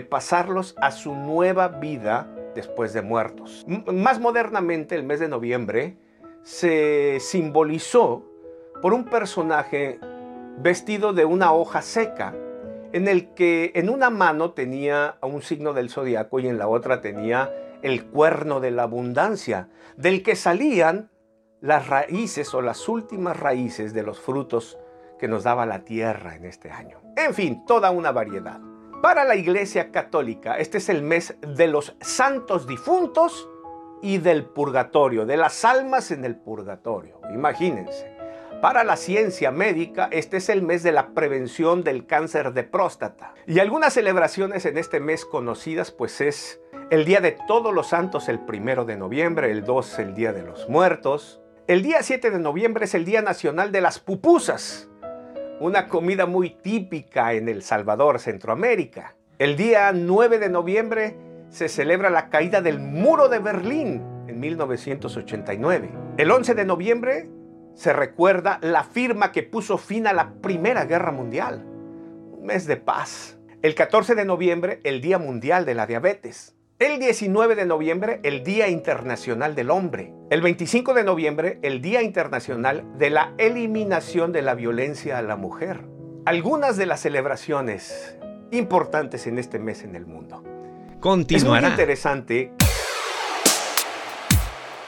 pasarlos a su nueva vida después de muertos. Más modernamente, el mes de noviembre se simbolizó por un personaje vestido de una hoja seca, en el que en una mano tenía un signo del zodiaco y en la otra tenía el cuerno de la abundancia, del que salían las raíces o las últimas raíces de los frutos que nos daba la tierra en este año. En fin, toda una variedad. Para la Iglesia Católica, este es el mes de los santos difuntos y del purgatorio, de las almas en el purgatorio. Imagínense. Para la ciencia médica, este es el mes de la prevención del cáncer de próstata. Y algunas celebraciones en este mes conocidas, pues es el Día de Todos los Santos el primero de noviembre, el 2 el Día de los Muertos. El día 7 de noviembre es el Día Nacional de las Pupusas, una comida muy típica en El Salvador, Centroamérica. El día 9 de noviembre se celebra la caída del muro de Berlín en 1989. El 11 de noviembre se recuerda la firma que puso fin a la Primera Guerra Mundial. Un mes de paz. El 14 de noviembre, el Día Mundial de la Diabetes. El 19 de noviembre, el Día Internacional del Hombre. El 25 de noviembre, el Día Internacional de la Eliminación de la Violencia a la Mujer. Algunas de las celebraciones importantes en este mes en el mundo. Continuará. Es muy interesante